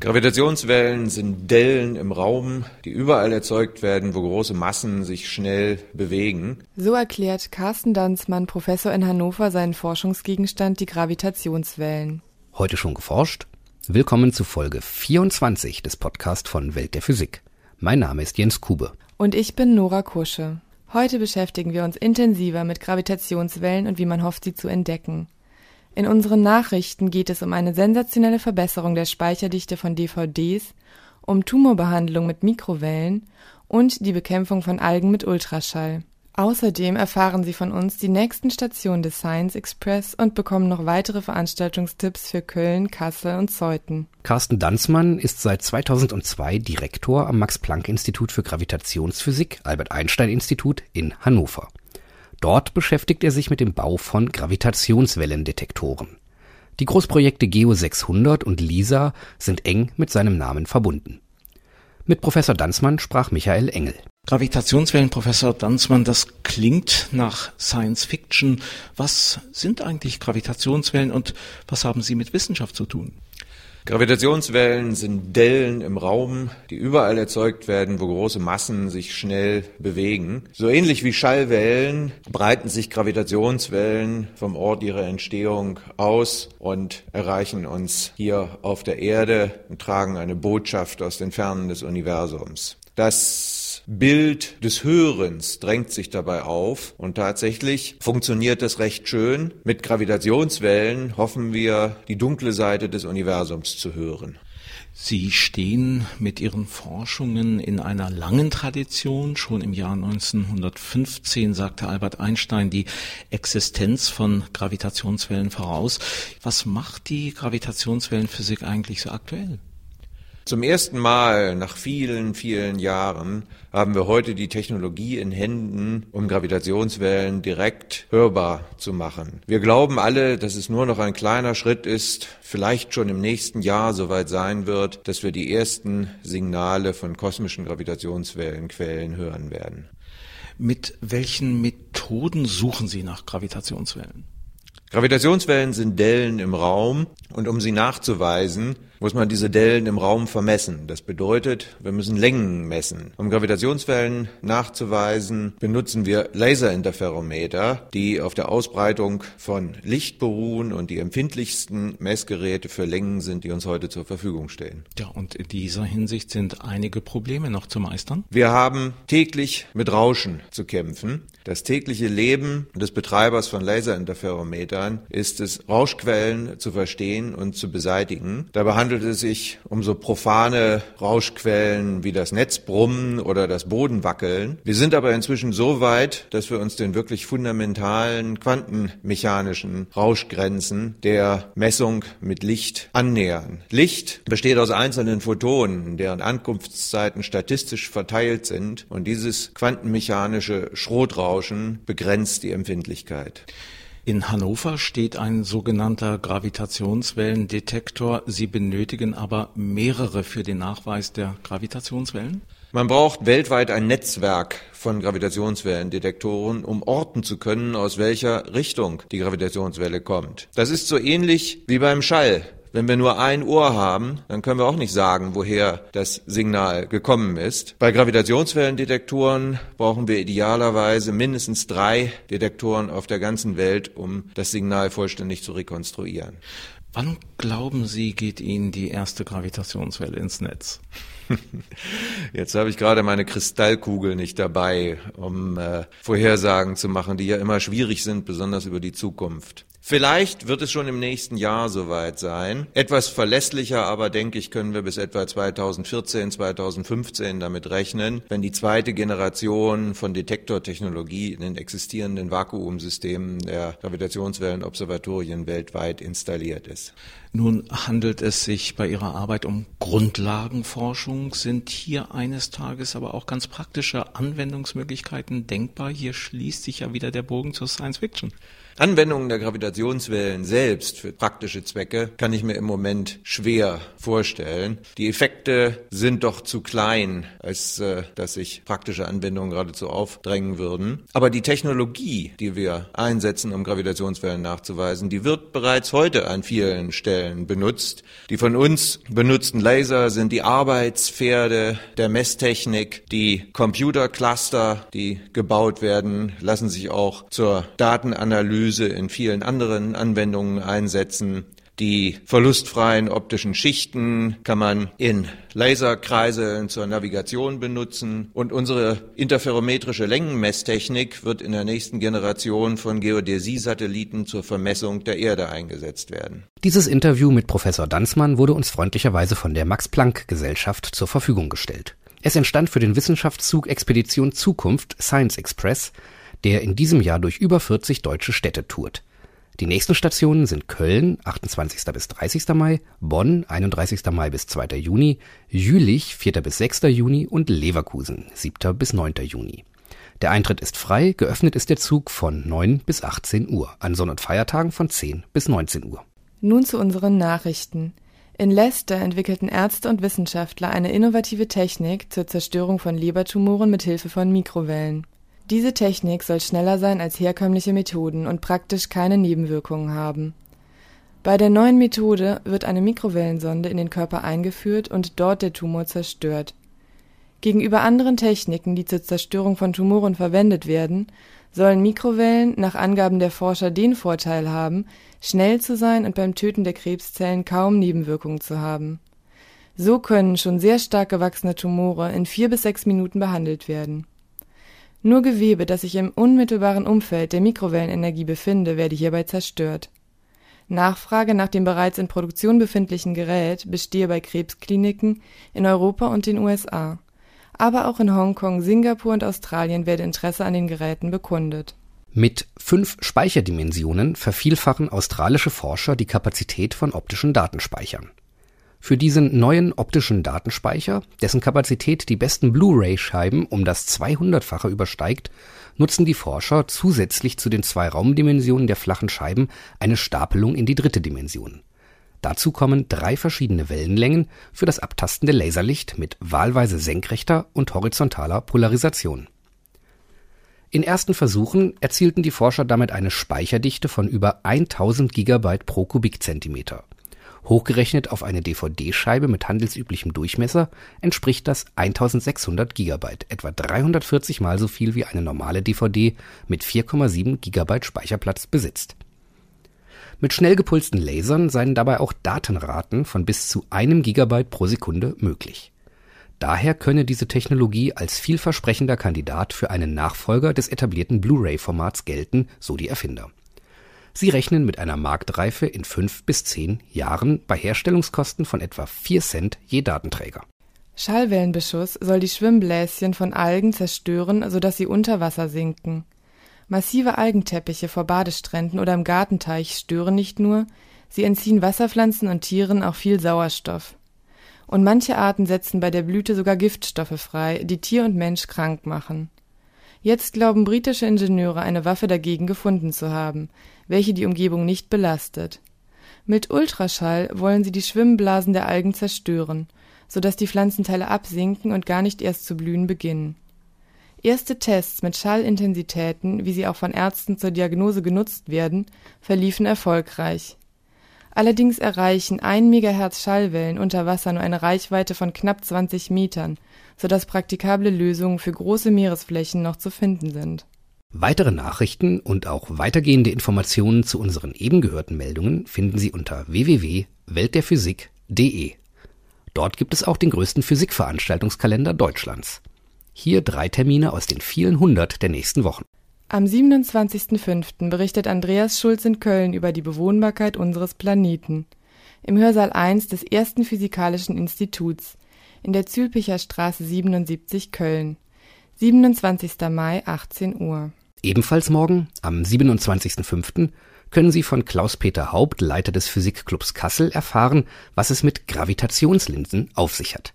Gravitationswellen sind Dellen im Raum, die überall erzeugt werden, wo große Massen sich schnell bewegen. So erklärt Carsten Danzmann, Professor in Hannover, seinen Forschungsgegenstand, die Gravitationswellen. Heute schon geforscht? Willkommen zu Folge 24 des Podcasts von Welt der Physik. Mein Name ist Jens Kube. Und ich bin Nora Kusche. Heute beschäftigen wir uns intensiver mit Gravitationswellen und wie man hofft, sie zu entdecken. In unseren Nachrichten geht es um eine sensationelle Verbesserung der Speicherdichte von DVDs, um Tumorbehandlung mit Mikrowellen und die Bekämpfung von Algen mit Ultraschall. Außerdem erfahren Sie von uns die nächsten Stationen des Science Express und bekommen noch weitere Veranstaltungstipps für Köln, Kassel und Zeuthen. Carsten Danzmann ist seit 2002 Direktor am Max-Planck-Institut für Gravitationsphysik, Albert Einstein Institut in Hannover. Dort beschäftigt er sich mit dem Bau von Gravitationswellendetektoren. Die Großprojekte GEO 600 und LISA sind eng mit seinem Namen verbunden. Mit Professor Danzmann sprach Michael Engel. Gravitationswellen, Professor Danzmann, das klingt nach Science Fiction. Was sind eigentlich Gravitationswellen und was haben sie mit Wissenschaft zu tun? Gravitationswellen sind Dellen im Raum, die überall erzeugt werden, wo große Massen sich schnell bewegen. So ähnlich wie Schallwellen breiten sich Gravitationswellen vom Ort ihrer Entstehung aus und erreichen uns hier auf der Erde und tragen eine Botschaft aus den Fernen des Universums. Das Bild des Hörens drängt sich dabei auf und tatsächlich funktioniert das recht schön. Mit Gravitationswellen hoffen wir, die dunkle Seite des Universums zu hören. Sie stehen mit Ihren Forschungen in einer langen Tradition. Schon im Jahr 1915 sagte Albert Einstein die Existenz von Gravitationswellen voraus. Was macht die Gravitationswellenphysik eigentlich so aktuell? Zum ersten Mal nach vielen, vielen Jahren haben wir heute die Technologie in Händen, um Gravitationswellen direkt hörbar zu machen. Wir glauben alle, dass es nur noch ein kleiner Schritt ist, vielleicht schon im nächsten Jahr soweit sein wird, dass wir die ersten Signale von kosmischen Gravitationswellenquellen hören werden. Mit welchen Methoden suchen Sie nach Gravitationswellen? Gravitationswellen sind Dellen im Raum und um sie nachzuweisen, muss man diese Dellen im Raum vermessen. Das bedeutet, wir müssen Längen messen. Um Gravitationswellen nachzuweisen, benutzen wir Laserinterferometer, die auf der Ausbreitung von Licht beruhen und die empfindlichsten Messgeräte für Längen sind, die uns heute zur Verfügung stehen. Ja, und in dieser Hinsicht sind einige Probleme noch zu meistern. Wir haben täglich mit Rauschen zu kämpfen. Das tägliche Leben des Betreibers von Laserinterferometern ist es, Rauschquellen zu verstehen und zu beseitigen. Dabei handelt es sich um so profane Rauschquellen wie das Netzbrummen oder das Bodenwackeln. Wir sind aber inzwischen so weit, dass wir uns den wirklich fundamentalen quantenmechanischen Rauschgrenzen der Messung mit Licht annähern. Licht besteht aus einzelnen Photonen, deren Ankunftszeiten statistisch verteilt sind und dieses quantenmechanische Schrotrauschen begrenzt die Empfindlichkeit. In Hannover steht ein sogenannter Gravitationswellendetektor. Sie benötigen aber mehrere für den Nachweis der Gravitationswellen? Man braucht weltweit ein Netzwerk von Gravitationswellendetektoren, um orten zu können, aus welcher Richtung die Gravitationswelle kommt. Das ist so ähnlich wie beim Schall. Wenn wir nur ein Ohr haben, dann können wir auch nicht sagen, woher das Signal gekommen ist. Bei Gravitationswellendetektoren brauchen wir idealerweise mindestens drei Detektoren auf der ganzen Welt, um das Signal vollständig zu rekonstruieren. Wann glauben Sie, geht Ihnen die erste Gravitationswelle ins Netz? Jetzt habe ich gerade meine Kristallkugel nicht dabei, um äh, Vorhersagen zu machen, die ja immer schwierig sind, besonders über die Zukunft. Vielleicht wird es schon im nächsten Jahr soweit sein. Etwas verlässlicher aber, denke ich, können wir bis etwa 2014, 2015 damit rechnen, wenn die zweite Generation von Detektortechnologie in den existierenden Vakuumsystemen der Gravitationswellenobservatorien weltweit installiert ist. Nun handelt es sich bei Ihrer Arbeit um Grundlagenforschung. Sind hier eines Tages aber auch ganz praktische Anwendungsmöglichkeiten denkbar? Hier schließt sich ja wieder der Bogen zur Science Fiction. Anwendungen der Gravitationswellen selbst für praktische Zwecke kann ich mir im Moment schwer vorstellen. Die Effekte sind doch zu klein, als äh, dass sich praktische Anwendungen geradezu aufdrängen würden. Aber die Technologie, die wir einsetzen, um Gravitationswellen nachzuweisen, die wird bereits heute an vielen Stellen benutzt. Die von uns benutzten Laser sind die Arbeitspferde der Messtechnik, die Computercluster, die gebaut werden, lassen sich auch zur Datenanalyse in vielen anderen Anwendungen einsetzen. Die verlustfreien optischen Schichten kann man in Laserkreiseln zur Navigation benutzen und unsere interferometrische Längenmesstechnik wird in der nächsten Generation von Geodäsie-Satelliten zur Vermessung der Erde eingesetzt werden. Dieses Interview mit Professor Danzmann wurde uns freundlicherweise von der Max-Planck-Gesellschaft zur Verfügung gestellt. Es entstand für den Wissenschaftszug Expedition Zukunft Science Express, der in diesem Jahr durch über 40 deutsche Städte tourt. Die nächsten Stationen sind Köln, 28. bis 30. Mai, Bonn, 31. Mai bis 2. Juni, Jülich, 4. bis 6. Juni und Leverkusen, 7. bis 9. Juni. Der Eintritt ist frei, geöffnet ist der Zug von 9 bis 18 Uhr, an Sonn- und Feiertagen von 10 bis 19 Uhr. Nun zu unseren Nachrichten. In Leicester entwickelten Ärzte und Wissenschaftler eine innovative Technik zur Zerstörung von Lebertumoren mit Hilfe von Mikrowellen. Diese Technik soll schneller sein als herkömmliche Methoden und praktisch keine Nebenwirkungen haben. Bei der neuen Methode wird eine Mikrowellensonde in den Körper eingeführt und dort der Tumor zerstört. Gegenüber anderen Techniken, die zur Zerstörung von Tumoren verwendet werden, sollen Mikrowellen nach Angaben der Forscher den Vorteil haben, schnell zu sein und beim Töten der Krebszellen kaum Nebenwirkungen zu haben. So können schon sehr stark gewachsene Tumore in vier bis sechs Minuten behandelt werden nur Gewebe, das sich im unmittelbaren Umfeld der Mikrowellenenergie befinde, werde hierbei zerstört. Nachfrage nach dem bereits in Produktion befindlichen Gerät bestehe bei Krebskliniken in Europa und den USA. Aber auch in Hongkong, Singapur und Australien werde Interesse an den Geräten bekundet. Mit fünf Speicherdimensionen vervielfachen australische Forscher die Kapazität von optischen Datenspeichern. Für diesen neuen optischen Datenspeicher, dessen Kapazität die besten Blu-ray-Scheiben um das 200-fache übersteigt, nutzen die Forscher zusätzlich zu den zwei Raumdimensionen der flachen Scheiben eine Stapelung in die dritte Dimension. Dazu kommen drei verschiedene Wellenlängen für das abtastende Laserlicht mit wahlweise senkrechter und horizontaler Polarisation. In ersten Versuchen erzielten die Forscher damit eine Speicherdichte von über 1000 Gigabyte pro Kubikzentimeter Hochgerechnet auf eine DVD-Scheibe mit handelsüblichem Durchmesser entspricht das 1600 Gigabyte, etwa 340 mal so viel wie eine normale DVD mit 4,7 Gigabyte Speicherplatz besitzt. Mit schnell gepulsten Lasern seien dabei auch Datenraten von bis zu einem Gigabyte pro Sekunde möglich. Daher könne diese Technologie als vielversprechender Kandidat für einen Nachfolger des etablierten Blu-ray-Formats gelten, so die Erfinder Sie rechnen mit einer Marktreife in fünf bis zehn Jahren bei Herstellungskosten von etwa vier Cent je Datenträger. Schallwellenbeschuss soll die Schwimmbläschen von Algen zerstören, sodass sie unter Wasser sinken. Massive Algenteppiche vor Badestränden oder im Gartenteich stören nicht nur, sie entziehen Wasserpflanzen und Tieren auch viel Sauerstoff. Und manche Arten setzen bei der Blüte sogar Giftstoffe frei, die Tier und Mensch krank machen. Jetzt glauben britische Ingenieure eine Waffe dagegen gefunden zu haben, welche die Umgebung nicht belastet. Mit Ultraschall wollen sie die Schwimmblasen der Algen zerstören, so dass die Pflanzenteile absinken und gar nicht erst zu blühen beginnen. Erste Tests mit Schallintensitäten, wie sie auch von Ärzten zur Diagnose genutzt werden, verliefen erfolgreich. Allerdings erreichen 1 Megahertz Schallwellen unter Wasser nur eine Reichweite von knapp 20 Metern, sodass praktikable Lösungen für große Meeresflächen noch zu finden sind Weitere Nachrichten und auch weitergehende Informationen zu unseren eben gehörten Meldungen finden Sie unter www.weltderphysik.de. Dort gibt es auch den größten Physikveranstaltungskalender Deutschlands. Hier drei Termine aus den vielen hundert der nächsten Wochen. Am 27.05. berichtet Andreas Schulz in Köln über die Bewohnbarkeit unseres Planeten. Im Hörsaal 1 des ersten Physikalischen Instituts in der Zülpicher Straße 77 Köln. 27. Mai 18 Uhr. Ebenfalls morgen, am 27.05., können Sie von Klaus-Peter Haupt, Leiter des Physikclubs Kassel, erfahren, was es mit Gravitationslinsen auf sich hat.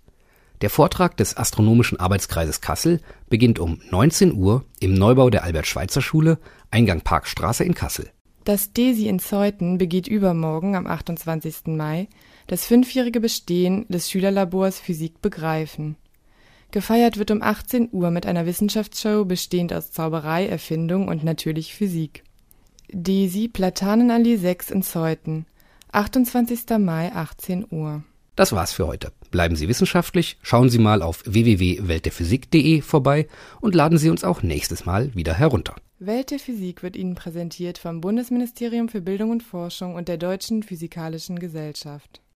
Der Vortrag des Astronomischen Arbeitskreises Kassel beginnt um 19 Uhr im Neubau der Albert-Schweitzer-Schule, Eingang Parkstraße in Kassel. Das DESI in Zeuthen begeht übermorgen am 28. Mai das fünfjährige Bestehen des Schülerlabors Physik begreifen. Gefeiert wird um 18 Uhr mit einer Wissenschaftsshow bestehend aus Zauberei, Erfindung und natürlich Physik. DESI Platanenallee 6 in Zeuthen, 28. Mai 18 Uhr. Das war's für heute. Bleiben Sie wissenschaftlich, schauen Sie mal auf www.weltderphysik.de vorbei und laden Sie uns auch nächstes Mal wieder herunter. Welt der Physik wird Ihnen präsentiert vom Bundesministerium für Bildung und Forschung und der Deutschen Physikalischen Gesellschaft